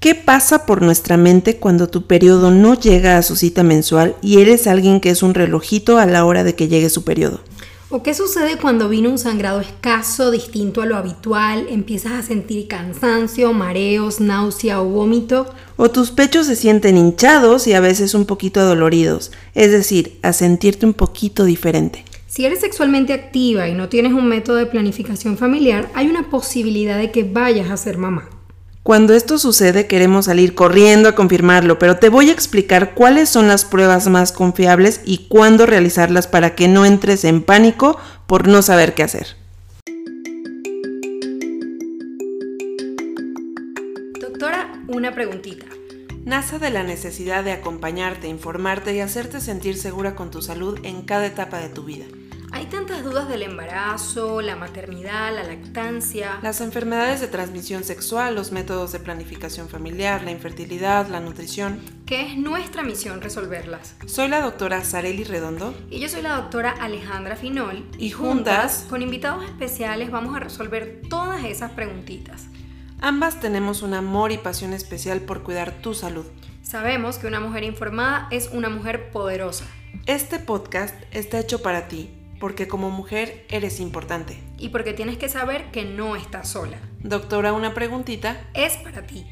¿Qué pasa por nuestra mente cuando tu periodo no llega a su cita mensual y eres alguien que es un relojito a la hora de que llegue su periodo? ¿O qué sucede cuando viene un sangrado escaso, distinto a lo habitual, empiezas a sentir cansancio, mareos, náusea o vómito? O tus pechos se sienten hinchados y a veces un poquito doloridos, es decir, a sentirte un poquito diferente. Si eres sexualmente activa y no tienes un método de planificación familiar, hay una posibilidad de que vayas a ser mamá. Cuando esto sucede queremos salir corriendo a confirmarlo, pero te voy a explicar cuáles son las pruebas más confiables y cuándo realizarlas para que no entres en pánico por no saber qué hacer. Doctora, una preguntita. Nace de la necesidad de acompañarte, informarte y hacerte sentir segura con tu salud en cada etapa de tu vida. Hay tantas dudas del embarazo, la maternidad, la lactancia. Las enfermedades de transmisión sexual, los métodos de planificación familiar, la infertilidad, la nutrición. Que es nuestra misión resolverlas. Soy la doctora Sareli Redondo. Y yo soy la doctora Alejandra Finol. Y juntas, con invitados especiales, vamos a resolver todas esas preguntitas. Ambas tenemos un amor y pasión especial por cuidar tu salud. Sabemos que una mujer informada es una mujer poderosa. Este podcast está hecho para ti porque como mujer eres importante. Y porque tienes que saber que no estás sola. Doctora, una preguntita. Es para ti.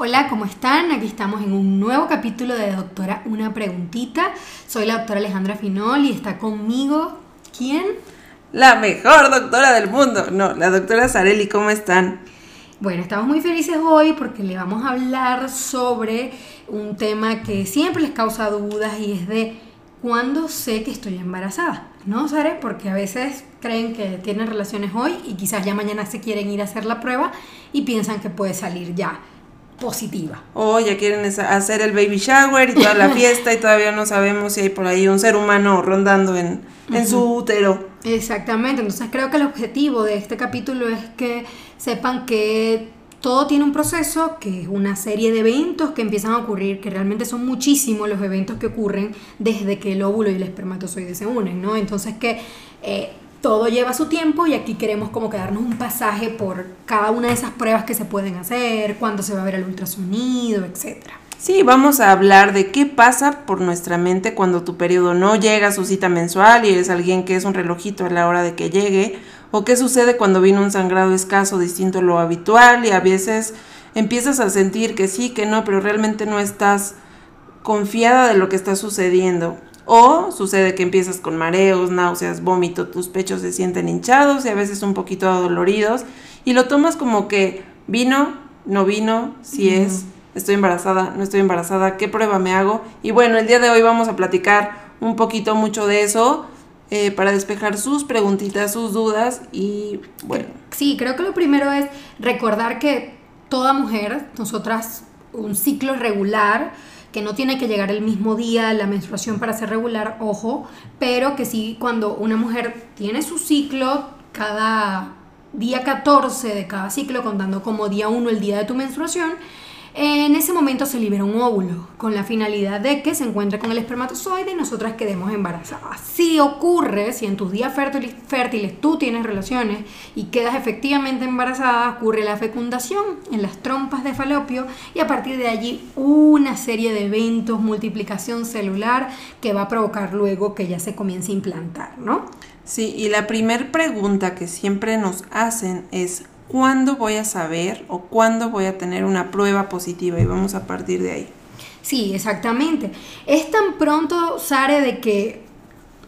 Hola, ¿cómo están? Aquí estamos en un nuevo capítulo de Doctora Una Preguntita. Soy la doctora Alejandra Finol y está conmigo, ¿quién? La mejor doctora del mundo. No, la doctora Sareli, ¿cómo están? Bueno, estamos muy felices hoy porque le vamos a hablar sobre un tema que siempre les causa dudas y es de cuándo sé que estoy embarazada, ¿no, Sare? Porque a veces creen que tienen relaciones hoy y quizás ya mañana se quieren ir a hacer la prueba y piensan que puede salir ya positiva. O ya quieren hacer el baby shower y toda la fiesta y todavía no sabemos si hay por ahí un ser humano rondando en, en su útero. Exactamente, entonces creo que el objetivo de este capítulo es que sepan que todo tiene un proceso, que es una serie de eventos que empiezan a ocurrir, que realmente son muchísimos los eventos que ocurren desde que el óvulo y el espermatozoide se unen, ¿no? Entonces que eh, todo lleva su tiempo y aquí queremos como que darnos un pasaje por cada una de esas pruebas que se pueden hacer, cuándo se va a ver el ultrasonido, etcétera. Sí, vamos a hablar de qué pasa por nuestra mente cuando tu periodo no llega a su cita mensual y eres alguien que es un relojito a la hora de que llegue, o qué sucede cuando viene un sangrado escaso distinto a lo habitual y a veces empiezas a sentir que sí, que no, pero realmente no estás confiada de lo que está sucediendo. O sucede que empiezas con mareos, náuseas, vómito, tus pechos se sienten hinchados y a veces un poquito doloridos y lo tomas como que vino, no vino, si es estoy embarazada, no estoy embarazada, qué prueba me hago. Y bueno, el día de hoy vamos a platicar un poquito mucho de eso. Eh, para despejar sus preguntitas, sus dudas y bueno. Sí, creo que lo primero es recordar que toda mujer, nosotras, un ciclo regular, que no tiene que llegar el mismo día la menstruación para ser regular, ojo, pero que sí cuando una mujer tiene su ciclo, cada día 14 de cada ciclo, contando como día 1 el día de tu menstruación, en ese momento se libera un óvulo con la finalidad de que se encuentre con el espermatozoide y nosotras quedemos embarazadas. Si ocurre, si en tus días fértiles, fértiles tú tienes relaciones y quedas efectivamente embarazada, ocurre la fecundación en las trompas de falopio y a partir de allí una serie de eventos, multiplicación celular que va a provocar luego que ya se comience a implantar, ¿no? Sí, y la primer pregunta que siempre nos hacen es cuándo voy a saber o cuándo voy a tener una prueba positiva y vamos a partir de ahí. Sí, exactamente. Es tan pronto, Sare, de que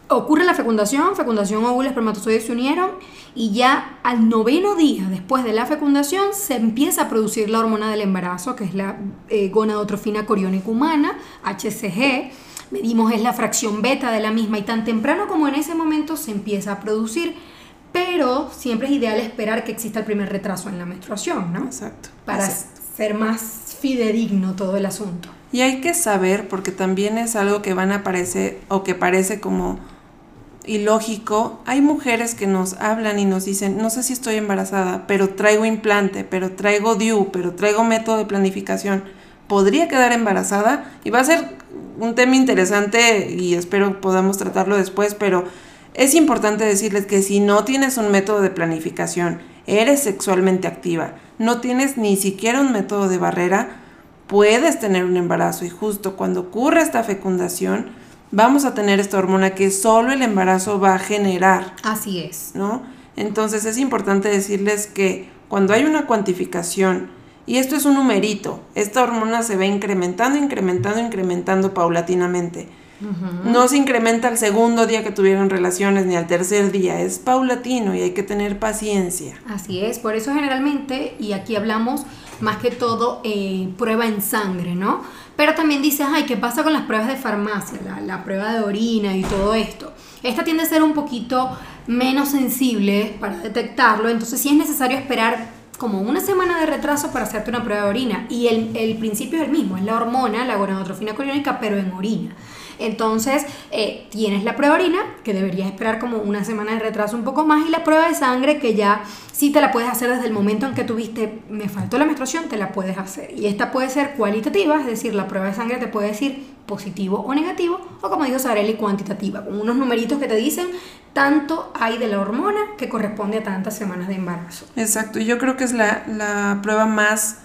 ocurre la fecundación, fecundación óvulo, espermatozoides se unieron y ya al noveno día después de la fecundación se empieza a producir la hormona del embarazo, que es la eh, gonadotrofina coriónica humana, HCG. Medimos es la fracción beta de la misma y tan temprano como en ese momento se empieza a producir pero siempre es ideal esperar que exista el primer retraso en la menstruación, ¿no? Exacto. Para ser más fidedigno todo el asunto. Y hay que saber, porque también es algo que van a aparecer o que parece como ilógico, hay mujeres que nos hablan y nos dicen, no sé si estoy embarazada, pero traigo implante, pero traigo DIU, pero traigo método de planificación, podría quedar embarazada y va a ser un tema interesante y espero podamos tratarlo después, pero es importante decirles que si no tienes un método de planificación eres sexualmente activa, no tienes ni siquiera un método de barrera, puedes tener un embarazo y justo cuando ocurre esta fecundación, vamos a tener esta hormona que solo el embarazo va a generar. Así es. ¿No? Entonces es importante decirles que cuando hay una cuantificación, y esto es un numerito, esta hormona se va incrementando, incrementando, incrementando paulatinamente. No se incrementa al segundo día que tuvieron relaciones ni al tercer día, es paulatino y hay que tener paciencia. Así es, por eso generalmente, y aquí hablamos más que todo eh, prueba en sangre, ¿no? Pero también dices, ay, ¿qué pasa con las pruebas de farmacia? La, la, prueba de orina y todo esto. Esta tiende a ser un poquito menos sensible para detectarlo, entonces sí es necesario esperar como una semana de retraso para hacerte una prueba de orina. Y el, el principio es el mismo, es la hormona, la gonadotrofina coriónica, pero en orina. Entonces, eh, tienes la prueba orina, que deberías esperar como una semana de retraso un poco más, y la prueba de sangre, que ya sí te la puedes hacer desde el momento en que tuviste, me faltó la menstruación, te la puedes hacer. Y esta puede ser cualitativa, es decir, la prueba de sangre te puede decir positivo o negativo, o como dijo Sarelli, cuantitativa, con unos numeritos que te dicen tanto hay de la hormona que corresponde a tantas semanas de embarazo. Exacto, yo creo que es la, la prueba más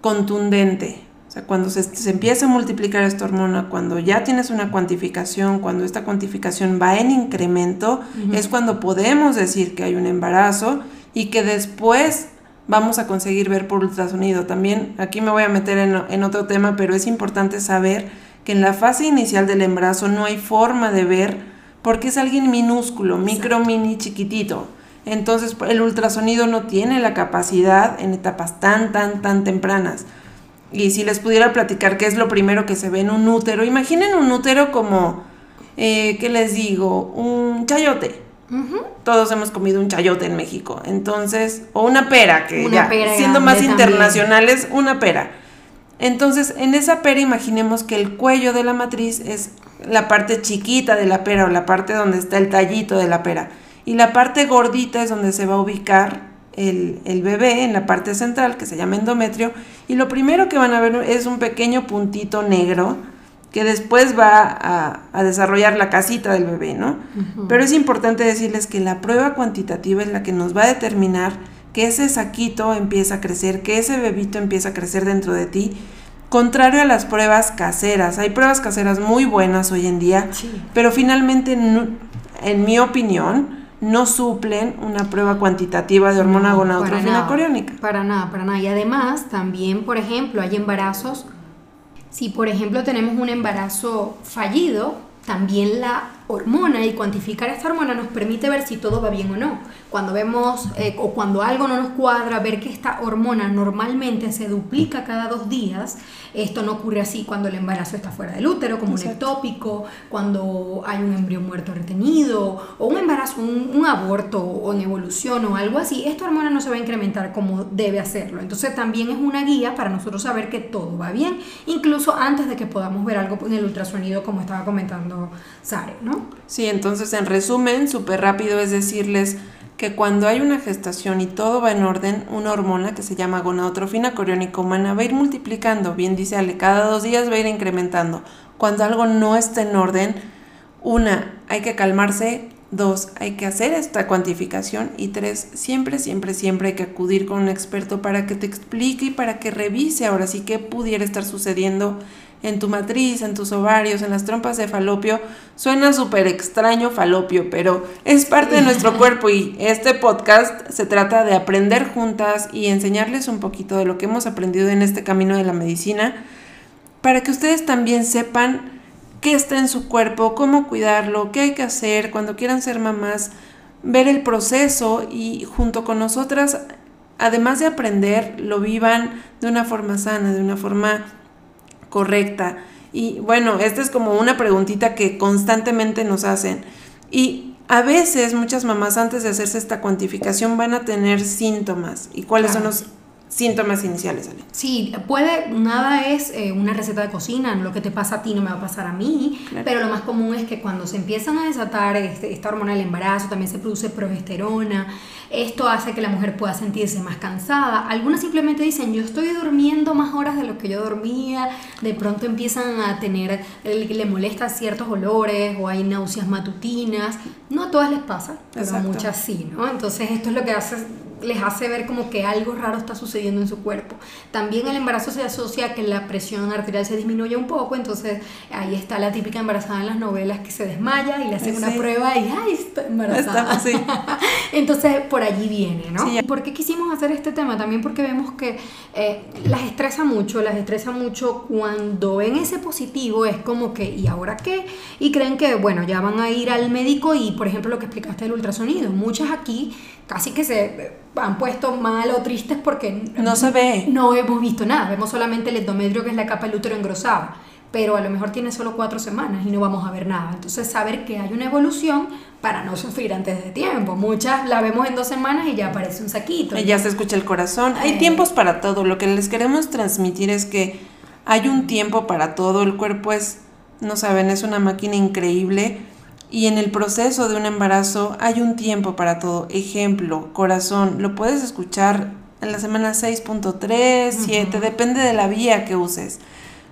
contundente o sea, cuando se, se, empieza a multiplicar esta hormona, cuando ya tienes una cuantificación, cuando esta cuantificación va en incremento, es cuando podemos decir que hay un embarazo y que después vamos a conseguir ver por ultrasonido. También aquí me voy a meter en, en otro tema, pero es importante saber que en la fase inicial del embarazo no hay forma de ver porque es alguien minúsculo, micro, mini, chiquitito. Entonces el ultrasonido no tiene la capacidad en etapas tan, tan, tan tempranas y si les pudiera platicar qué es lo primero que se ve en un útero, imaginen un útero como, eh, ¿qué les digo? Un chayote. Todos hemos comido un chayote en México, entonces, o una pera, que ya, siendo más internacionales, una pera. Entonces, en esa pera imaginemos que el cuello de la matriz es la parte chiquita de la pera o la parte donde está el tallito de la pera. Y la parte gordita es donde se va a ubicar el, bebé en la parte central que se llama endometrio y lo primero que van a ver es un pequeño puntito negro que después va a, desarrollar la casita del bebé, ¿no? Pero es importante decirles que la prueba cuantitativa es la que nos va a determinar que ese saquito empieza a crecer, que ese bebito empieza a crecer dentro de ti, contrario a las pruebas caseras. Hay pruebas caseras muy buenas hoy en día, pero finalmente, en mi opinión, no suplen una prueba cuantitativa de hormona no, coriónica. Para nada, para nada. Y además, también, por ejemplo, hay embarazos. Si, por ejemplo, tenemos un embarazo fallido, también la hormona y cuantificar esta hormona nos permite ver si todo va bien o no. Cuando vemos eh, o cuando algo no nos cuadra, ver que esta hormona normalmente se duplica cada dos días, esto no ocurre así cuando el embarazo está fuera del útero, como un ectópico, cuando hay un embrión muerto retenido, o un embarazo, un, aborto o en evolución o algo así, esta hormona no se va a incrementar como debe hacerlo. Entonces también es una guía para nosotros saber que todo va bien, incluso antes de que podamos ver algo en el ultrasonido, como estaba comentando Sare, ¿no? Sí, entonces en resumen, súper rápido es decirles que cuando hay una gestación y todo va en orden, una hormona que se llama gonadotrofina coriónica humana va a ir multiplicando, bien dice Ale, cada dos días va a ir incrementando. Cuando algo no está en orden, una, hay que calmarse, dos, hay que hacer esta cuantificación. Y tres, siempre, siempre, siempre hay que acudir con un experto para que te explique y para que revise ahora sí qué pudiera estar sucediendo en tu matriz, en tus ovarios, en las trompas de falopio. Suena súper extraño falopio, pero es parte de nuestro cuerpo y este podcast se trata de aprender juntas y enseñarles un poquito de lo que hemos aprendido en este camino de la medicina para que ustedes también sepan qué está en su cuerpo, cómo cuidarlo, qué hay que hacer cuando quieran ser mamás, ver el proceso y junto con nosotras, además de aprender, lo vivan de una forma sana, de una forma correcta? Y bueno, esta es como una preguntita que constantemente nos hacen. Y a veces muchas mamás antes de hacerse esta cuantificación van a tener síntomas. ¿Y cuáles son los síntomas iniciales, Ale. Sí, puede, nada es eh, una receta de cocina, lo que te pasa a ti no me va a pasar a mí, pero lo más común es que cuando se empiezan a desatar este, esta hormona del embarazo, también se produce progesterona, esto hace que la mujer pueda sentirse más cansada. Algunas simplemente dicen, yo estoy durmiendo más horas de lo que yo dormía, de pronto empiezan a tener, le molesta ciertos olores o hay náuseas matutinas. No a todas les pasa, pero a muchas sí, ¿no? Entonces esto es lo que hace les hace ver como que algo raro está sucediendo en su cuerpo. También el embarazo se asocia a que la presión arterial se disminuye un poco, entonces ahí está la típica embarazada en las novelas que se desmaya y le hacen una prueba y ¡ay, está embarazada! entonces por allí viene, ¿no? ¿Por qué quisimos hacer este tema? También porque vemos que eh, las estresa mucho, las estresa mucho cuando ven ese positivo, es como que ¿y ahora qué? Y creen que, bueno, ya van a ir al médico y, por ejemplo, lo que explicaste del ultrasonido. Muchas aquí casi que se han puesto mal o tristes porque no se ve. No hemos visto nada, vemos solamente el endometrio que es la capa del útero engrosada, pero a lo mejor tiene solo cuatro semanas y no vamos a ver nada. Entonces saber que hay una evolución para no sufrir antes de tiempo. Muchas la vemos en dos semanas y ya aparece un saquito. Y ya se escucha el corazón. Hay eh. tiempos para todo. Lo que les queremos transmitir es que hay un tiempo para todo. El cuerpo es, no saben, es una máquina increíble y en el proceso de un embarazo hay un tiempo para todo. Ejemplo, corazón, lo puedes escuchar en la semana 6.3, 7, depende de la vía que uses.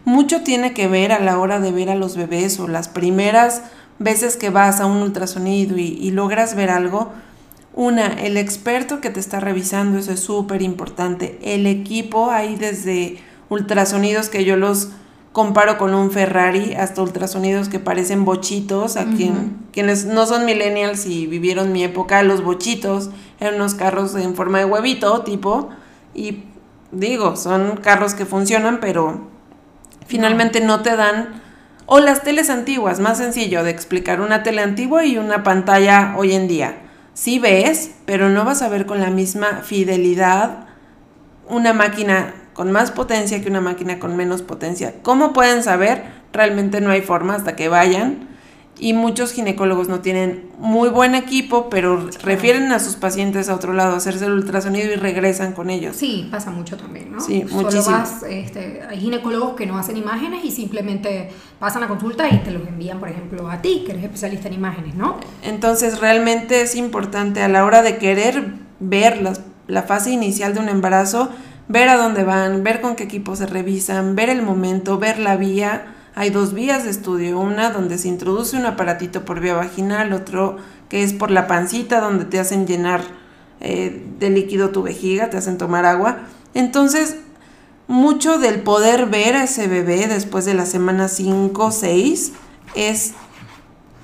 Mucho tiene que ver a la hora de ver a los bebés o las primeras veces que vas a un ultrasonido y, y logras ver algo. Una, el experto que te está revisando, eso es súper importante. El equipo, hay desde ultrasonidos que yo los comparo con un Ferrari, hasta ultrasonidos que parecen bochitos, a quien, quienes no son millennials y vivieron mi época, los bochitos eran unos carros en forma de huevito, tipo, y digo, son carros que funcionan, pero finalmente no te dan, o las teles antiguas, más sencillo de explicar, una tele antigua y una pantalla hoy en día. Sí ves, pero no vas a ver con la misma fidelidad una máquina con más potencia que una máquina con menos potencia. ¿Cómo pueden saber? Realmente no hay forma hasta que vayan. Y muchos ginecólogos no tienen muy buen equipo, pero refieren a sus pacientes a otro lado a hacerse el ultrasonido y regresan con ellos. Sí, pasa mucho también, ¿no? Sí, muchísimo. Este, hay ginecólogos que no hacen imágenes y simplemente pasan a consulta y te los envían, por ejemplo, a ti, que eres especialista en imágenes, ¿no? Entonces, realmente es importante a la hora de querer ver la fase inicial de un embarazo, ver a dónde van, ver con qué equipo se revisan, ver el momento, ver la vía. Hay dos vías de estudio, una donde se introduce un aparatito por vía vaginal, otro que es por la pancita, donde te hacen llenar eh, de líquido tu vejiga, te hacen tomar agua. Entonces, mucho del poder ver a ese bebé después de la semana 5 o 6 es,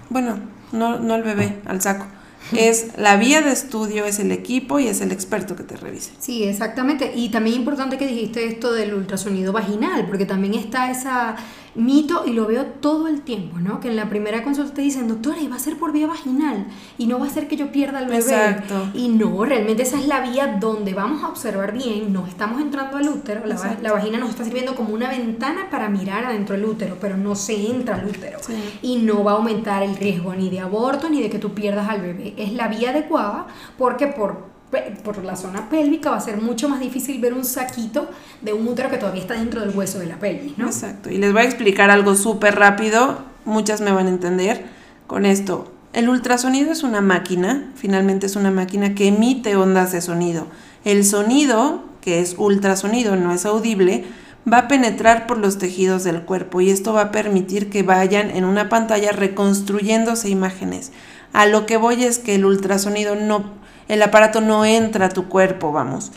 bueno, no, no al bebé, al saco es la vía de estudio, es el equipo y es el experto que te revise. Sí, exactamente. Y también importante que dijiste esto del ultrasonido vaginal, porque también está esa mito y lo veo todo el tiempo, ¿no? Que en la primera consulta te dicen, doctora, y va a ser por vía vaginal y no va a ser que yo pierda el bebé. Exacto. Y no, realmente esa es la vía donde vamos a observar bien, no estamos entrando al útero, la, la, vagina nos está sirviendo como una ventana para mirar adentro del útero, pero no se entra al útero. Y no va a aumentar el riesgo ni de aborto ni de que tú pierdas al bebé. Es la vía adecuada porque por por la zona pélvica va a ser mucho más difícil ver un saquito de un útero que todavía está dentro del hueso de la pelvis, ¿no? Exacto. Y les voy a explicar algo súper rápido, muchas me van a entender con esto. El ultrasonido es una máquina, finalmente es una máquina que emite ondas de sonido. El sonido, que es ultrasonido, no es audible, va a penetrar por los tejidos del cuerpo y esto va a permitir que vayan en una pantalla reconstruyéndose imágenes. A lo que voy es que el ultrasonido no el aparato no entra a tu cuerpo, vamos.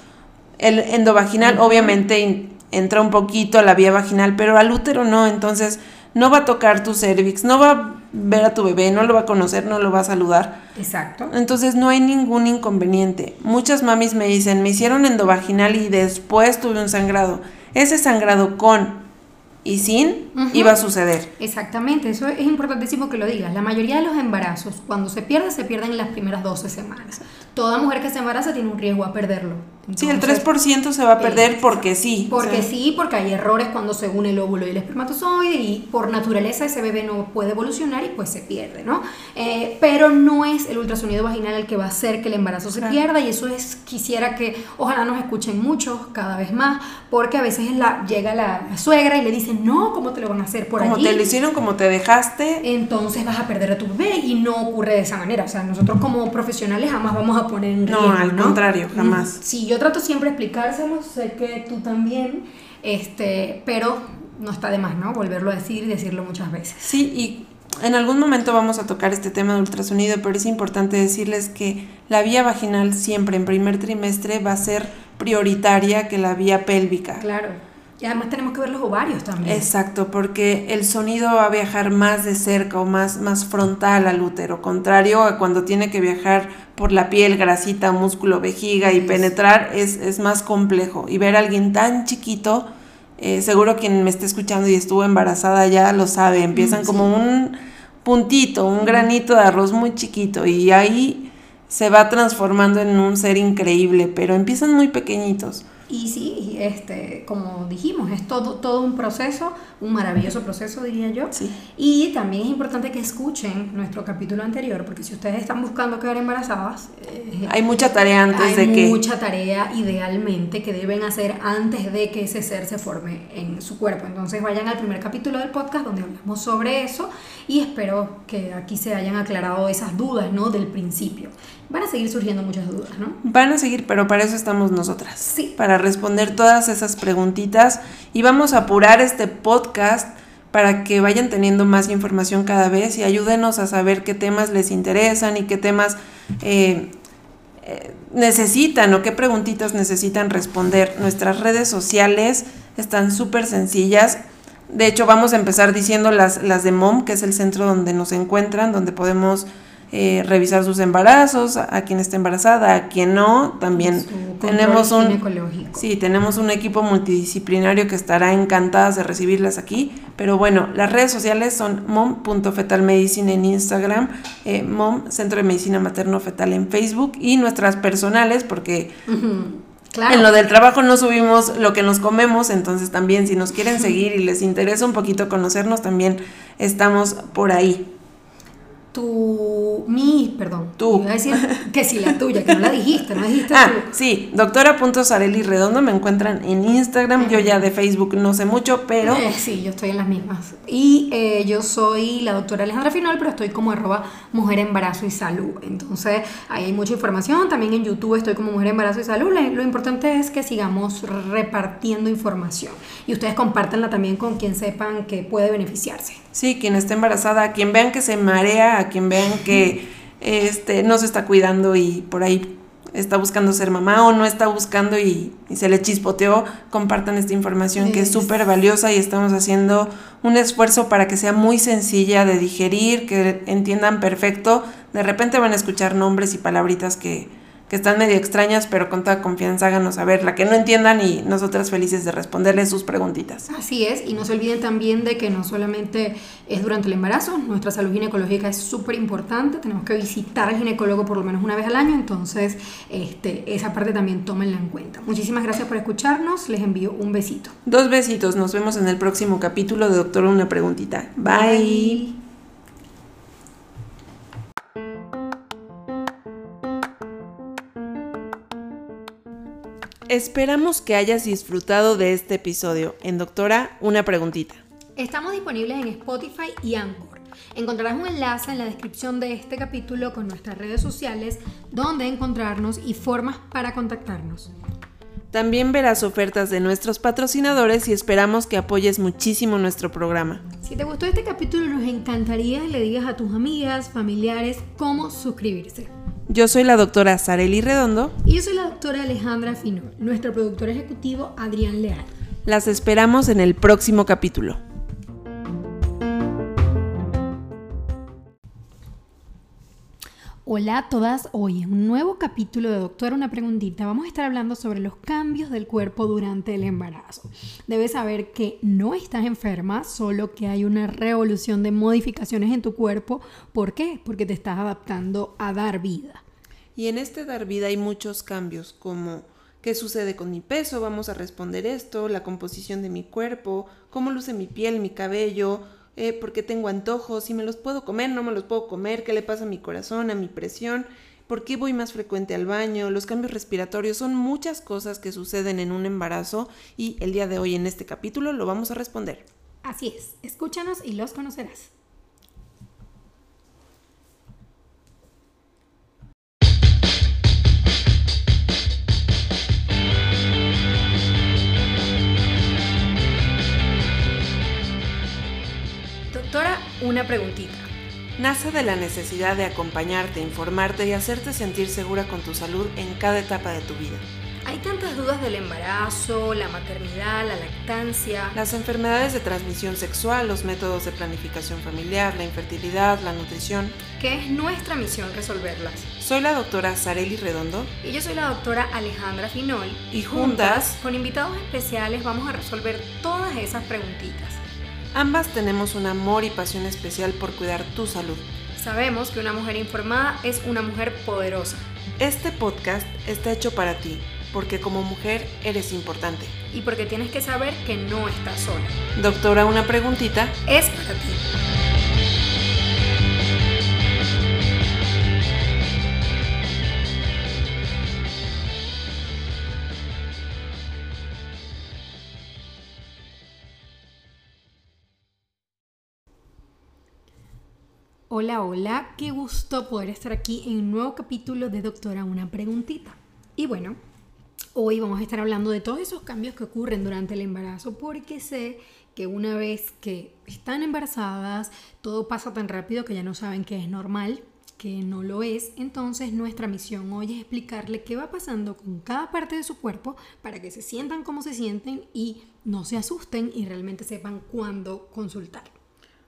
El endovaginal obviamente entra un poquito a la vía vaginal, pero al útero no, entonces no va a tocar tu cervix, no va a ver a tu bebé, no lo va a conocer, no lo va a saludar. Exacto. Entonces no hay ningún inconveniente. Muchas mamis me dicen, me hicieron endovaginal y después tuve un sangrado. Ese sangrado con y sin iba a suceder. Exactamente, eso es importantísimo que lo digas. La mayoría de los embarazos, cuando se pierde, se pierden en las primeras 12 semanas. Toda mujer que se embaraza tiene un riesgo a perderlo. Sí, el 3% se va a perder porque sí. Porque sí, porque hay errores cuando se une el óvulo y el espermatozoide y por naturaleza ese bebé no puede evolucionar y pues se pierde, ¿no? Eh, pero no es el ultrasonido vaginal el que va a hacer que el embarazo se pierda y eso es, quisiera que ojalá nos escuchen muchos cada vez más, porque a veces la, llega la, suegra y le dice, no, ¿cómo te lo van a hacer por como allí? Como te lo hicieron, como te dejaste. Entonces vas a perder a tu bebé y no ocurre de esa manera. O sea, nosotros como profesionales jamás vamos a poner en riesgo. No, al contrario, jamás. Sí, yo trato siempre de explicárselo, sé que tú también, este, pero no está de más, ¿no? Volverlo a decir y decirlo muchas veces. Sí, y en algún momento vamos a tocar este tema de ultrasonido, pero es importante decirles que la vía vaginal siempre en primer trimestre va a ser prioritaria que la vía pélvica. Claro. Y además tenemos que ver los ovarios también. Exacto, porque el sonido va a viajar más de cerca o más, más frontal al útero, contrario a cuando tiene que viajar por la piel, grasita, músculo, vejiga y penetrar, es, es, más complejo. Y ver a alguien tan chiquito, eh, seguro quien me esté escuchando y estuvo embarazada ya lo sabe, empiezan como un puntito, un granito de arroz muy chiquito y ahí se va transformando en un ser increíble, pero empiezan muy pequeñitos. Y sí, este, como dijimos, es todo, todo un proceso, un maravilloso proceso, diría yo. Sí. Y también es importante que escuchen nuestro capítulo anterior, porque si ustedes están buscando quedar embarazadas, eh, hay mucha tarea antes de que... Hay mucha tarea idealmente que deben hacer antes de que ese ser se forme en su cuerpo. Entonces vayan al primer capítulo del podcast donde hablamos sobre eso y espero que aquí se hayan aclarado esas dudas, ¿no? Del principio. Van a seguir surgiendo muchas dudas, ¿no? Van a seguir, pero para eso estamos nosotras. Sí. Para responder todas esas preguntitas y vamos a apurar este podcast para que vayan teniendo más información cada vez y ayúdenos a saber qué temas les interesan y qué temas eh, eh, necesitan o qué preguntitas necesitan responder. Nuestras redes sociales están súper sencillas. De hecho, vamos a empezar diciendo las, las de MOM, que es el centro donde nos encuentran, donde podemos eh, revisar sus embarazos, a quien esté embarazada, a quien no, también tenemos un sí, tenemos un equipo multidisciplinario que estará encantadas de recibirlas aquí, pero bueno, las redes sociales son mom.fetalmedicine en Instagram, eh, mom Centro de Medicina Materno Fetal en Facebook y nuestras personales porque En lo del trabajo no subimos lo que nos comemos, entonces también si nos quieren seguir y les interesa un poquito conocernos, también estamos por ahí tu, mi, perdón, tú. Iba a decir que si la tuya, que no la dijiste, no dijiste ah, Sí, doctora.sareli Redondo, me encuentran en Instagram, yo ya de Facebook no sé mucho, pero... Eh, sí, yo estoy en las mismas. Y eh, yo soy la doctora Alejandra Finol, pero estoy como arroba mujer embarazo y salud. Entonces, ahí hay mucha información, también en YouTube estoy como mujer embarazo y salud. Lo importante es que sigamos repartiendo información y ustedes compártanla también con quien sepan que puede beneficiarse. Sí, quien esté embarazada, quien vean que se marea, a quien vean que este, no se está cuidando y por ahí está buscando ser mamá o no está buscando y, se le chispoteó, compartan esta información que es súper valiosa y estamos haciendo un esfuerzo para que sea muy sencilla de digerir, que entiendan perfecto. De repente van a escuchar nombres y palabritas que, que están medio extrañas, pero con toda confianza háganos saber la que no entiendan y nosotras felices de responderles sus preguntitas. Así es, y no se olviden también de que no solamente es durante el embarazo, nuestra salud ginecológica es súper importante, tenemos que visitar al ginecólogo por lo menos una vez al año, entonces este, esa parte también tómenla en cuenta. Muchísimas gracias por escucharnos, les envío un besito. Dos besitos, nos vemos en el próximo capítulo de Doctor Una Preguntita. Bye. Esperamos que hayas disfrutado de este episodio. En Doctora, una preguntita. Estamos disponibles en Spotify y Anchor. Encontrarás un enlace en la descripción de este capítulo con nuestras redes sociales, donde encontrarnos y formas para contactarnos. También verás ofertas de nuestros patrocinadores y esperamos que apoyes muchísimo nuestro programa. Si te gustó este capítulo, nos encantaría que le digas a tus amigas, familiares cómo suscribirse. Yo soy la doctora Sareli Redondo. Y yo soy la doctora Alejandra Fino, nuestro productor ejecutivo Adrián Leal. Las esperamos en el próximo capítulo. Hola a todas, hoy en un nuevo capítulo de Doctora Una Preguntita vamos a estar hablando sobre los cambios del cuerpo durante el embarazo. Debes saber que no estás enferma, solo que hay una revolución de modificaciones en tu cuerpo. ¿Por qué? Porque te estás adaptando a dar vida. Y en este dar vida hay muchos cambios como qué sucede con mi peso, vamos a responder esto, la composición de mi cuerpo, cómo luce mi piel, mi cabello, eh, porque tengo antojos, si me los puedo comer, no me los puedo comer, qué le pasa a mi corazón, a mi presión, por qué voy más frecuente al baño, los cambios respiratorios, son muchas cosas que suceden en un embarazo y el día de hoy en este capítulo lo vamos a responder. Así es, escúchanos y los conocerás. Una preguntita. Nace de la necesidad de acompañarte, informarte y hacerte sentir segura con tu salud en cada etapa de tu vida. Hay tantas dudas del embarazo, la maternidad, la lactancia. Las enfermedades de transmisión sexual, los métodos de planificación familiar, la infertilidad, la nutrición. Que es nuestra misión resolverlas. Soy la doctora Sareli Redondo. Y yo soy la doctora Alejandra Finol. Y juntas, con invitados especiales, vamos a resolver todas esas preguntitas. Ambas tenemos un amor y pasión especial por cuidar tu salud. Sabemos que una mujer informada es una mujer poderosa. Este podcast está hecho para ti porque como mujer eres importante. Y porque tienes que saber que no estás sola. Doctora, una preguntita. Es para ti. Hola, hola, qué gusto poder estar aquí en un nuevo capítulo de Doctora Una Preguntita. Y bueno, Hoy vamos a estar hablando de todos esos cambios que ocurren durante el embarazo porque sé que una vez que están embarazadas todo pasa tan rápido que ya no saben que es normal, que no lo es. Entonces nuestra misión hoy es explicarle qué va pasando con cada parte de su cuerpo para que se sientan como se sienten y no se asusten y realmente sepan cuándo consultar.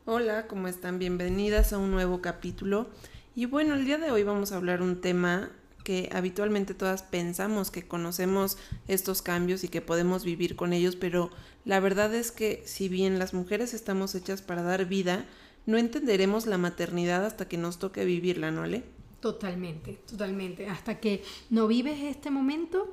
Hola, ¿cómo están? Bienvenidas a un nuevo capítulo. Y bueno, el día de hoy vamos a hablar un tema que habitualmente todas pensamos que conocemos estos cambios y que podemos vivir con ellos, pero la verdad es que si bien las mujeres estamos hechas para dar vida, no entenderemos la maternidad hasta que nos toque vivirla, ¿no, Ale? Totalmente, totalmente. Hasta que no vives este momento,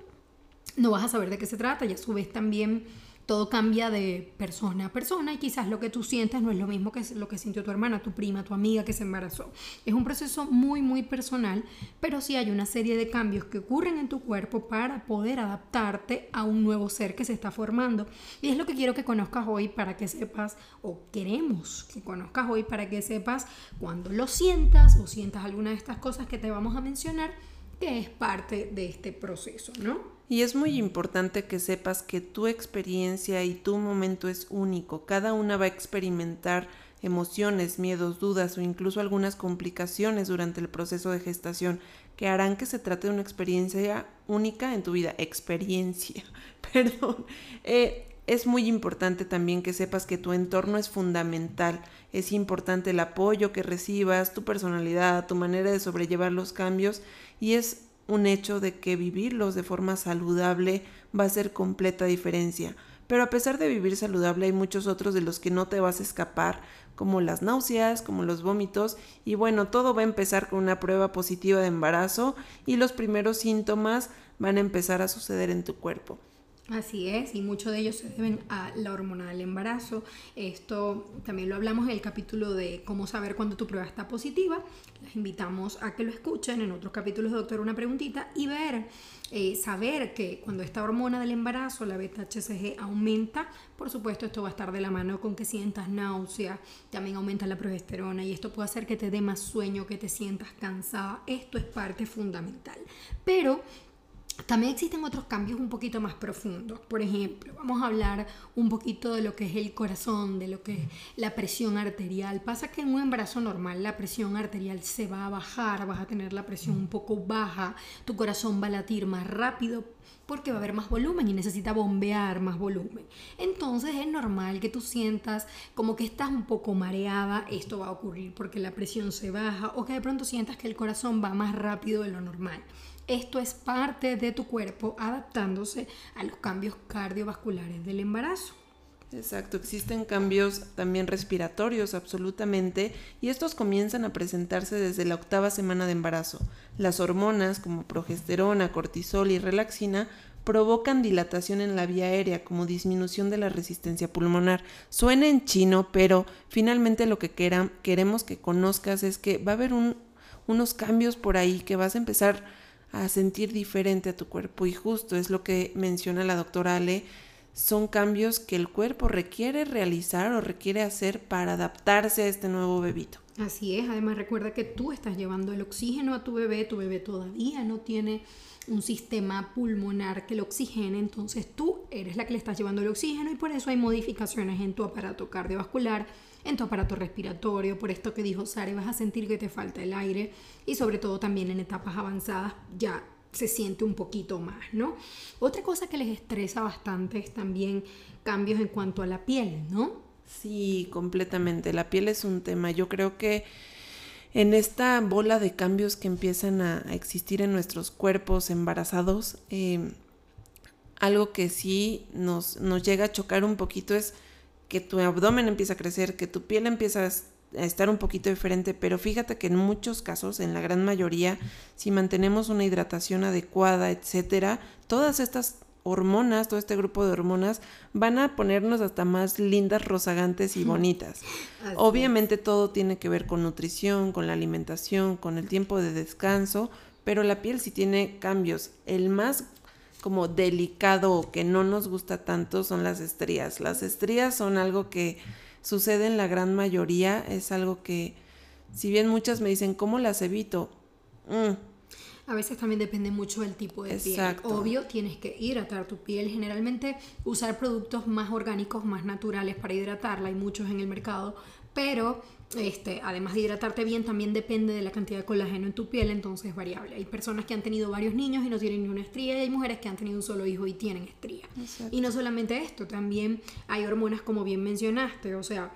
no vas a saber de qué se trata y a su vez también todo cambia de persona a persona y quizás lo que tú sientes no es lo mismo que lo que sintió tu hermana, tu prima, tu amiga que se embarazó. Es un proceso muy, muy personal, pero sí hay una serie de cambios que ocurren en tu cuerpo para poder adaptarte a un nuevo ser que se está formando. Y es lo que quiero que conozcas hoy para que sepas, o queremos que conozcas hoy para que sepas cuando lo sientas o sientas alguna de estas cosas que te vamos a mencionar, que es parte de este proceso, ¿no? Y es muy importante que sepas que tu experiencia y tu momento es único. Cada una va a experimentar emociones, miedos, dudas o incluso algunas complicaciones durante el proceso de gestación que harán que se trate de una experiencia única en tu vida. Experiencia, perdón. Eh, es muy importante también que sepas que tu entorno es fundamental. Es importante el apoyo que recibas, tu personalidad, tu manera de sobrellevar los cambios y es un hecho de que vivirlos de forma saludable va a hacer completa diferencia. Pero a pesar de vivir saludable hay muchos otros de los que no te vas a escapar, como las náuseas, como los vómitos, y bueno, todo va a empezar con una prueba positiva de embarazo y los primeros síntomas van a empezar a suceder en tu cuerpo. Así es, y muchos de ellos se deben a la hormona del embarazo. Esto también lo hablamos en el capítulo de cómo saber cuando tu prueba está positiva. Les invitamos a que lo escuchen en otros capítulos de Doctor Una Preguntita y ver, eh, saber que cuando esta hormona del embarazo, la beta-HCG, aumenta, por supuesto esto va a estar de la mano con que sientas náusea, también aumenta la progesterona y esto puede hacer que te dé más sueño, que te sientas cansada. Esto es parte fundamental. Pero también existen otros cambios un poquito más profundos. Por ejemplo, vamos a hablar un poquito de lo que es el corazón, de lo que es la presión arterial. Pasa que en un embarazo normal la presión arterial se va a bajar, vas a tener la presión un poco baja, tu corazón va a latir más rápido porque va a haber más volumen y necesita bombear más volumen. Entonces es normal que tú sientas como que estás un poco mareada, esto va a ocurrir porque la presión se baja o que de pronto sientas que el corazón va más rápido de lo normal. Esto es parte de tu cuerpo adaptándose a los cambios cardiovasculares del embarazo. Exacto, existen cambios también respiratorios absolutamente y estos comienzan a presentarse desde la octava semana de embarazo. Las hormonas como progesterona, cortisol y relaxina provocan dilatación en la vía aérea como disminución de la resistencia pulmonar. Suena en chino, pero finalmente lo que queremos que conozcas es que va a haber unos cambios por ahí que vas a empezar a sentir diferente a tu cuerpo y justo es lo que menciona la doctora Ale. son cambios que el cuerpo requiere realizar o requiere hacer para adaptarse a este nuevo bebito. Así es, además recuerda que tú estás llevando el oxígeno a tu bebé, tu bebé todavía no tiene un sistema pulmonar que lo oxigene, entonces tú eres la que le estás llevando el oxígeno y por eso hay modificaciones en tu aparato cardiovascular, en tu aparato respiratorio, por esto que dijo Sara, vas a sentir que te falta el aire y sobre todo también en etapas avanzadas ya se siente un poquito más, ¿no? Otra cosa que les estresa bastante es también cambios en cuanto a la piel, ¿no? Sí, completamente. La piel es un tema. Yo creo que en esta bola de cambios que empiezan a, existir en nuestros cuerpos embarazados, em, algo que sí nos, nos llega a chocar un poquito es que tu abdomen empieza a crecer, que tu piel empieza a estar un poquito diferente, pero fíjate que en muchos casos, en la gran mayoría, si mantenemos una hidratación adecuada, etcétera, todas estas hormonas, todo este grupo de hormonas van a ponernos hasta más lindas, rozagantes y bonitas. Obviamente todo tiene que ver con nutrición, con la alimentación, con el tiempo de descanso, pero la piel sí tiene cambios. El más como delicado que no nos gusta tanto son las estrías. Las estrías son algo que sucede en la gran mayoría, es algo que, si bien muchas me dicen, ¿cómo las evito? Mm. A veces también depende mucho del tipo de Exacto. piel. Obvio, tienes que hidratar tu piel. Generalmente usar productos más orgánicos, más naturales para hidratarla. Hay muchos en el mercado. Pero este, además de hidratarte bien, también depende de la cantidad de colágeno en tu piel, entonces es variable. Hay personas que han tenido varios niños y no tienen ni una estría, y hay mujeres que han tenido un solo hijo y tienen estría. Y no solamente esto, también hay hormonas como bien mencionaste, o sea,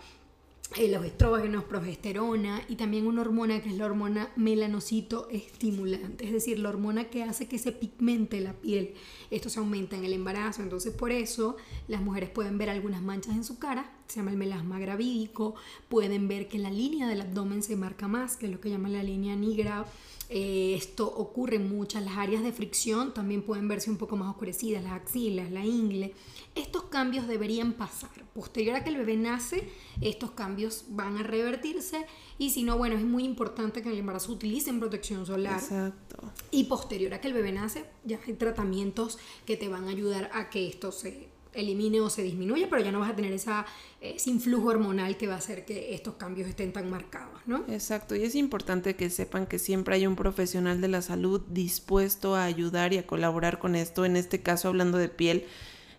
eh, los estrógenos, progesterona y también una hormona que es la hormona melanocito estimulante, es decir, la hormona que hace que se pigmente la piel. Esto se aumenta en el embarazo, entonces por eso las mujeres pueden ver algunas manchas en su cara, se llama el melasma gravídico, pueden ver que la línea del abdomen se marca más, que es lo que llaman la línea negra eh, esto ocurre en muchas, las áreas de fricción también pueden verse un poco más oscurecidas, las axilas, la ingle. Estos cambios deberían pasar. Posterior a que el bebé nace, estos cambios van a revertirse y si no, bueno, es muy importante que en el embarazo utilicen protección solar. Exacto. Y posterior a que el bebé nace, ya hay tratamientos que te van a ayudar a que esto se elimine o se disminuya, pero ya no vas a tener esa, ese influjo hormonal que va a hacer que estos cambios estén tan marcados, ¿no? Exacto, y es importante que sepan que siempre hay un profesional de la salud dispuesto a ayudar y a colaborar con esto, en este caso hablando de piel,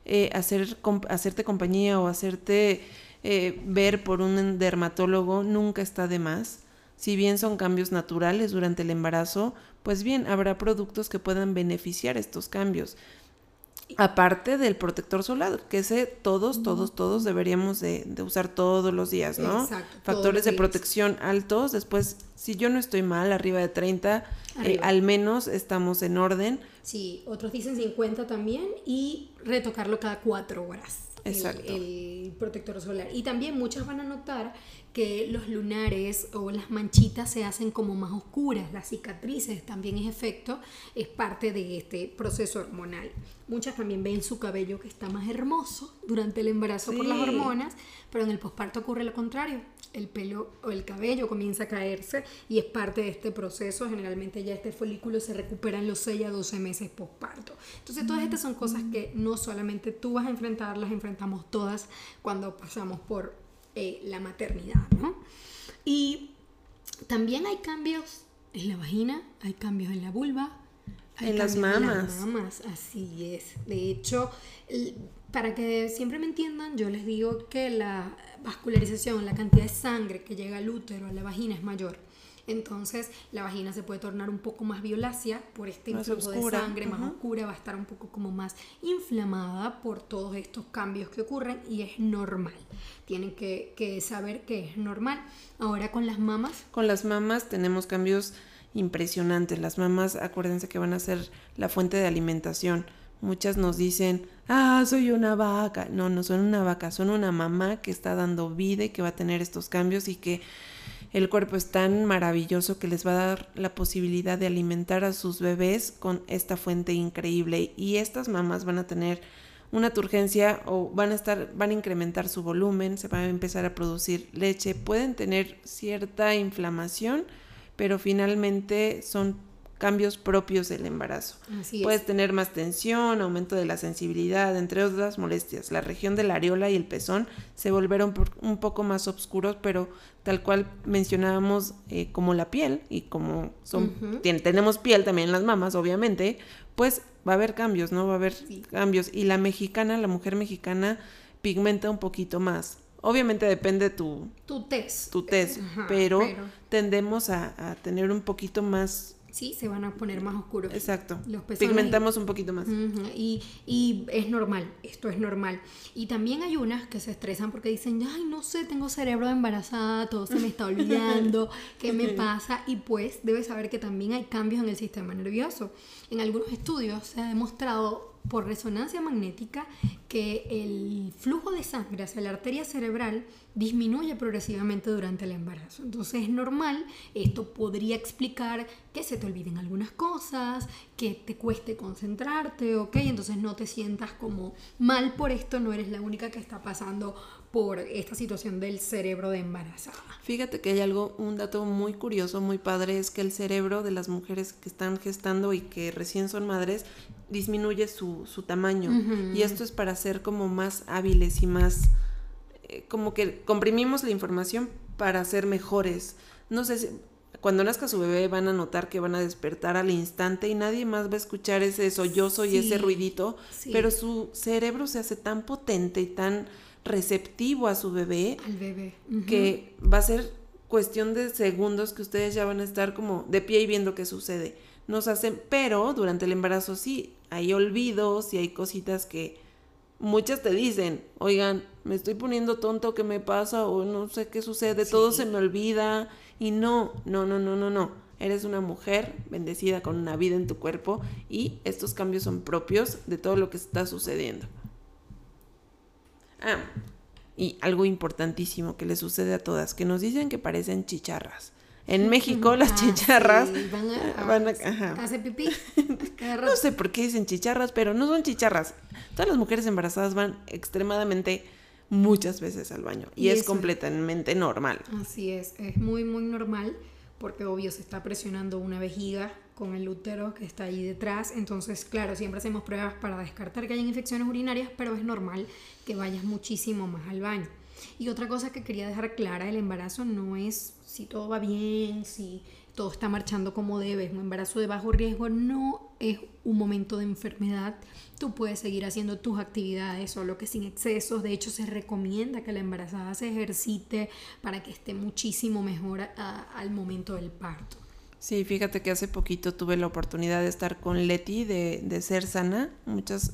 eh, hacer, hacerte compañía o hacerte eh, ver por un dermatólogo nunca está de más. Si bien son cambios naturales durante el embarazo, pues bien, habrá productos que puedan beneficiar estos cambios. Aparte del protector solar, que ese todos, todos, todos deberíamos de, usar todos los días, ¿no? Exacto. Factores de protección altos, después, si yo no estoy mal, arriba de 30, eh, al menos estamos en orden. Sí, otros dicen 50 también y retocarlo cada cuatro horas. Exacto. El, protector solar. Y también muchas van a notar que los lunares o las manchitas se hacen como más oscuras, las cicatrices también es efecto, es parte de este proceso hormonal. Muchas también ven su cabello que está más hermoso durante el embarazo por las hormonas, pero en el posparto ocurre lo contrario. El pelo o el cabello comienza a caerse y es parte de este proceso. Generalmente ya este folículo se recupera en los 6 a 12 meses posparto. Entonces todas estas son cosas que no solamente tú vas a enfrentar, las enfrentamos todas cuando pasamos por eh, la maternidad, ¿no? Y también hay cambios en la vagina, hay cambios en la vulva, en las mamas. En las mamas, así es. De hecho, para que siempre me entiendan, yo les digo que la vascularización, la cantidad de sangre que llega al útero, a la vagina es mayor. Entonces la vagina se puede tornar un poco más violácea por este influjo de sangre más oscura, va a estar un poco como más inflamada por todos estos cambios que ocurren y es normal. Tienen que, que saber que es normal. Ahora con las mamas. Con las mamas tenemos cambios impresionantes. Las mamás, acuérdense que van a ser la fuente de alimentación. Muchas nos dicen, ah, soy una vaca. No, no son una vaca, son una mamá que está dando vida y que va a tener estos cambios y que el cuerpo es tan maravilloso que les va a dar la posibilidad de alimentar a sus bebés con esta fuente increíble. Y estas mamás van a tener una turgencia o van a estar, van a incrementar su volumen, se va a empezar a producir leche, pueden tener cierta inflamación pero finalmente son cambios propios del embarazo. Así es. Puedes tener más tensión, aumento de la sensibilidad, entre otras molestias. La región de la areola y el pezón se volvieron un poco más oscuros, pero tal cual mencionábamos eh, como la piel y como son, tenemos piel también en las mamas, obviamente, pues va a haber cambios, ¿no? Va a haber Sí. cambios. Y la mexicana, la mujer mexicana, pigmenta un poquito más. Obviamente depende tu, Tu test. tu test, Ajá, pero, pero- tendemos a, a tener un poquito más, Sí, se van a poner más oscuros. exacto, Los pigmentamos un poquito más. Ujú, Y, y es normal, esto es normal. Y también hay unas que se estresan porque dicen, ay, no sé, tengo cerebro de embarazada, todo se me está olvidando, ¿qué me pasa? Y pues debes saber que también hay cambios en el sistema nervioso. En algunos estudios se ha demostrado por resonancia magnética que el flujo de sangre hacia la arteria cerebral disminuye progresivamente durante el embarazo. Entonces es normal, esto podría explicar que se te olviden algunas cosas, que te cueste concentrarte, ¿ok? Entonces no te sientas como mal por esto, no eres la única que está pasando por esta situación del cerebro de embarazada. Fíjate que hay algo, un dato muy curioso, muy padre, es que el cerebro de las mujeres que están gestando y que recién son madres disminuye su, su tamaño. Y esto es para ser como más hábiles y más, eh, como que comprimimos la información para ser mejores. No sé si cuando nazca su bebé van a notar que van a despertar al instante y nadie más va a escuchar ese sollozo y ese ruidito, sí. pero su cerebro se hace tan potente y tan receptivo a su bebé Al bebé. Que va a ser cuestión de segundos que ustedes ya van a estar como de pie y viendo qué sucede. Nos hacen, pero durante el embarazo sí, hay olvidos y hay cositas que muchas te dicen, oigan, me estoy poniendo tonto, ¿qué me pasa? O no sé qué sucede, todo se me olvida. Y no, no, no, no, no, no. Eres una mujer bendecida con una vida en tu cuerpo y estos cambios son propios de todo lo que está sucediendo. Ah, y algo importantísimo que le sucede a todas, que nos dicen que parecen chicharras. En México las Ah, chicharras sí, van a, van a- ajá. hace pipí. No sé por qué dicen chicharras, pero no son chicharras. Todas las mujeres embarazadas van extremadamente muchas veces al baño y, Y es eso- completamente normal. Así es, es muy muy normal porque obvio se está presionando una vejiga con el útero que está ahí detrás, entonces claro, siempre hacemos pruebas para descartar que hayan infecciones urinarias, pero es normal que vayas muchísimo más al baño. Y otra cosa que quería dejar clara, el embarazo no es si todo va bien, si todo está marchando como debe, un embarazo de bajo riesgo, no es un momento de enfermedad. Tú puedes seguir haciendo tus actividades, solo que sin excesos. De hecho, se recomienda que la embarazada se ejercite para que esté muchísimo mejor al momento del parto. Sí, fíjate que hace poquito tuve la oportunidad de estar con Leti de, de Ser Sana. Muchas,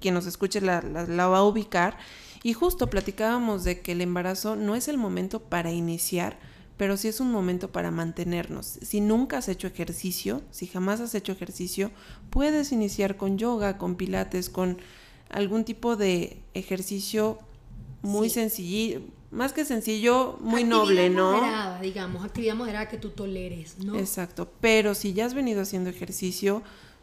quien nos escuche la, la va a ubicar. Y justo platicábamos de que el embarazo no es el momento para iniciar, pero sí es un momento para mantenernos. Si nunca has hecho ejercicio, si jamás has hecho ejercicio, puedes iniciar con yoga, con pilates, con algún tipo de ejercicio muy Sí. sencillo, más que sencillo, muy Actividad noble, ¿no? Moderada, digamos, actividad moderada que tú toleres, ¿no? Exacto, pero si ya has venido haciendo ejercicio,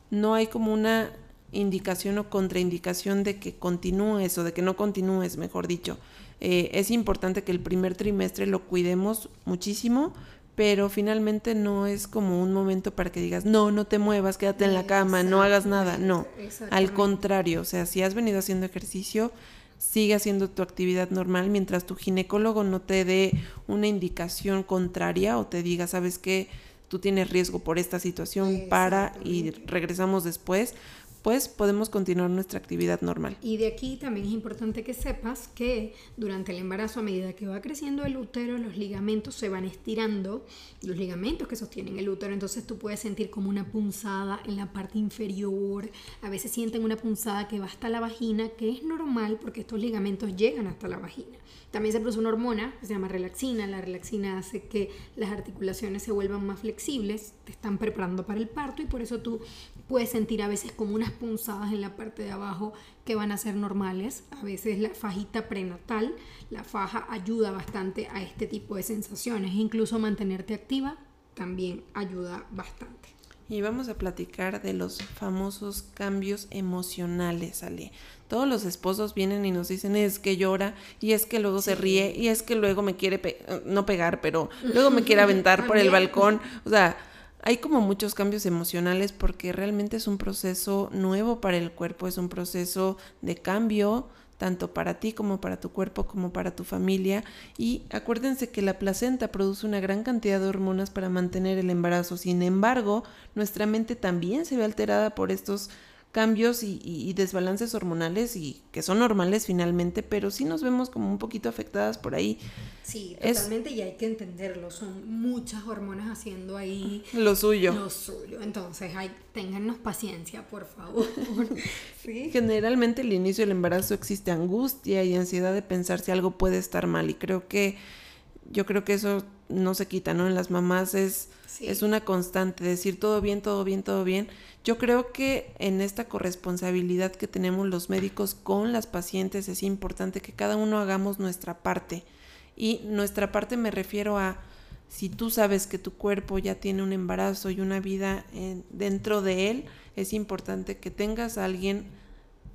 no hay como una indicación o contraindicación de que continúes o de que no continúes, mejor dicho. Eh, es importante que el primer trimestre lo cuidemos muchísimo, pero finalmente no es como un momento para que digas, no, no te muevas, quédate en la cama, no hagas nada. No, al contrario, o sea, si has venido haciendo ejercicio, sigue haciendo tu actividad normal mientras tu ginecólogo no te dé una indicación contraria o te diga, sabes que tú tienes riesgo por esta situación, para y regresamos después, pues podemos continuar nuestra actividad normal. Y de aquí también es importante que sepas que durante el embarazo, a medida que va creciendo el útero, los ligamentos se van estirando, los ligamentos que sostienen el útero, entonces tú puedes sentir como una punzada en la parte inferior, a veces sienten una punzada que va hasta la vagina, que es normal porque estos ligamentos llegan hasta la vagina. También se produce una hormona que se llama relaxina, la relaxina hace que las articulaciones se vuelvan más flexibles, te están preparando para el parto y por eso tú puedes sentir a veces como unas punzadas en la parte de abajo que van a ser normales. A veces la fajita prenatal, la faja ayuda bastante a este tipo de sensaciones. Incluso mantenerte activa también ayuda bastante. Y vamos a platicar de los famosos cambios emocionales, Ale. Todos los esposos vienen y nos dicen es que llora y es que luego se ríe y es que luego me quiere, pe- no pegar, pero luego me quiere aventar por el balcón. O sea, hay como muchos cambios emocionales porque realmente es un proceso nuevo para el cuerpo, es un proceso de cambio tanto para ti como para tu cuerpo como para tu familia y acuérdense que la placenta produce una gran cantidad de hormonas para mantener el embarazo. Sin embargo, nuestra mente también se ve alterada por estos cambios y, desbalances hormonales y que son normales finalmente, pero sí nos vemos como un poquito afectadas por ahí. Sí, totalmente y hay que entenderlo, son muchas hormonas haciendo ahí lo suyo. Lo suyo, entonces hay, téngannos paciencia, por favor. Generalmente al inicio del embarazo existe angustia y ansiedad de pensar si algo puede estar mal y creo que yo creo que eso no se quita, ¿no? En las mamás es, es una constante, decir todo bien, todo bien, todo bien. Yo creo que en esta corresponsabilidad que tenemos los médicos con las pacientes es importante que cada uno hagamos nuestra parte. Y nuestra parte me refiero a si tú sabes que tu cuerpo ya tiene un embarazo y una vida dentro de él, es importante que tengas a alguien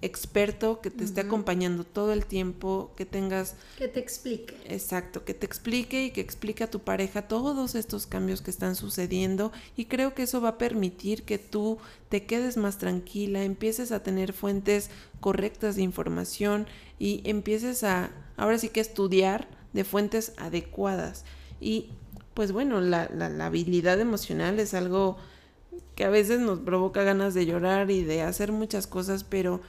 experto que te esté acompañando todo el tiempo, que tengas... Que te explique. Exacto, que te explique y que explique a tu pareja todos estos cambios que están sucediendo y creo que eso va a permitir que tú te quedes más tranquila, empieces a tener fuentes correctas de información y empieces a, ahora sí que estudiar de fuentes adecuadas. Y pues bueno, la, la, la habilidad emocional es algo que a veces nos provoca ganas de llorar y de hacer muchas cosas, pero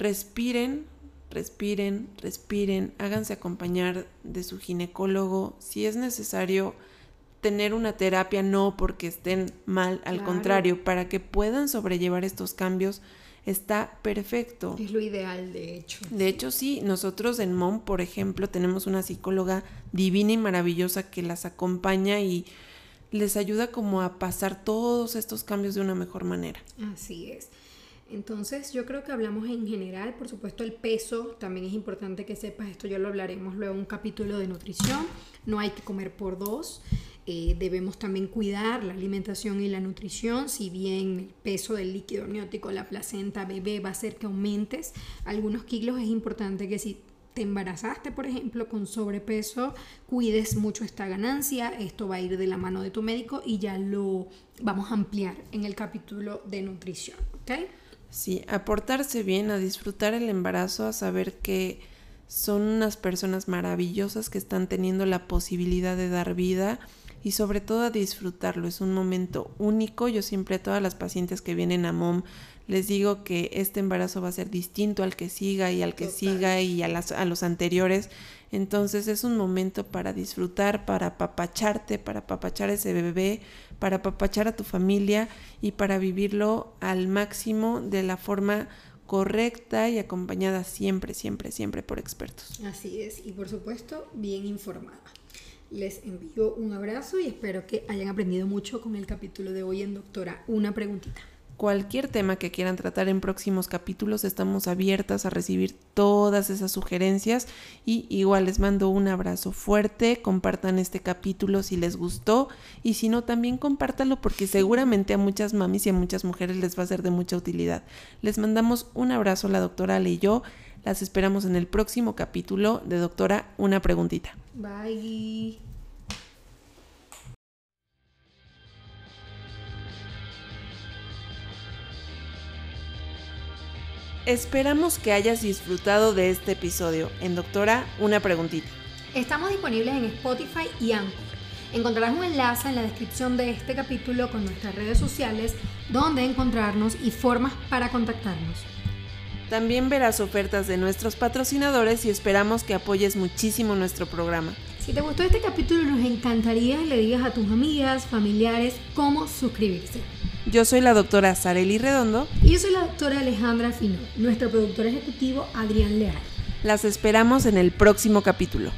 Respiren, respiren, respiren, háganse acompañar de su ginecólogo. Si es necesario tener una terapia, no porque estén mal, al contrario, para que puedan sobrellevar estos cambios, está perfecto. Es lo ideal, de hecho. De hecho, sí, nosotros en MOM, por ejemplo, tenemos una psicóloga divina y maravillosa que las acompaña y les ayuda como a pasar todos estos cambios de una mejor manera. Así es. Entonces yo creo que hablamos en general, por supuesto el peso, también es importante que sepas, esto ya lo hablaremos luego en un capítulo de nutrición, no hay que comer por dos, eh, debemos también cuidar la alimentación y la nutrición, si bien el peso del líquido amniótico, la placenta bebé va a hacer que aumentes algunos kilos, es importante que si te embarazaste, por ejemplo, con sobrepeso, cuides mucho esta ganancia. Esto va a ir de la mano de tu médico y ya lo vamos a ampliar en el capítulo de nutrición. ¿ok? Sí, aportarse bien, a disfrutar el embarazo, a saber que son unas personas maravillosas que están teniendo la posibilidad de dar vida y sobre todo a disfrutarlo. Es un momento único. Yo siempre a todas las pacientes que vienen a MOM les digo que este embarazo va a ser distinto al que siga y al que siga y a, las, a los anteriores. Entonces es un momento para disfrutar, para apapacharte, para apapachar a ese bebé, para apapachar a tu familia y para vivirlo al máximo de la forma correcta y acompañada siempre, siempre, siempre por expertos. Así es, y por supuesto bien informada. Les envío un abrazo y espero que hayan aprendido mucho con el capítulo de hoy en Doctora. Una preguntita cualquier tema que quieran tratar en próximos capítulos, estamos abiertas a recibir todas esas sugerencias y igual les mando un abrazo fuerte, compartan este capítulo si les gustó y si no también compártalo porque seguramente a muchas mamis y a muchas mujeres les va a ser de mucha utilidad. Les mandamos un abrazo la doctora Ale y yo, las esperamos en el próximo capítulo de Doctora Una Preguntita. Bye. Esperamos que hayas disfrutado de este episodio. En Doctora, una preguntita. Estamos disponibles en Spotify y Anchor. Encontrarás un enlace en la descripción de este capítulo con nuestras redes sociales, donde encontrarnos y formas para contactarnos. También verás ofertas de nuestros patrocinadores y esperamos que apoyes muchísimo nuestro programa. Si te gustó este capítulo, nos encantaría que le digas a tus amigas, familiares cómo suscribirse. Yo soy la doctora Sareli Redondo. Y yo soy la doctora Alejandra Fino, nuestro productor ejecutivo Adrián Leal. Las esperamos en el próximo capítulo.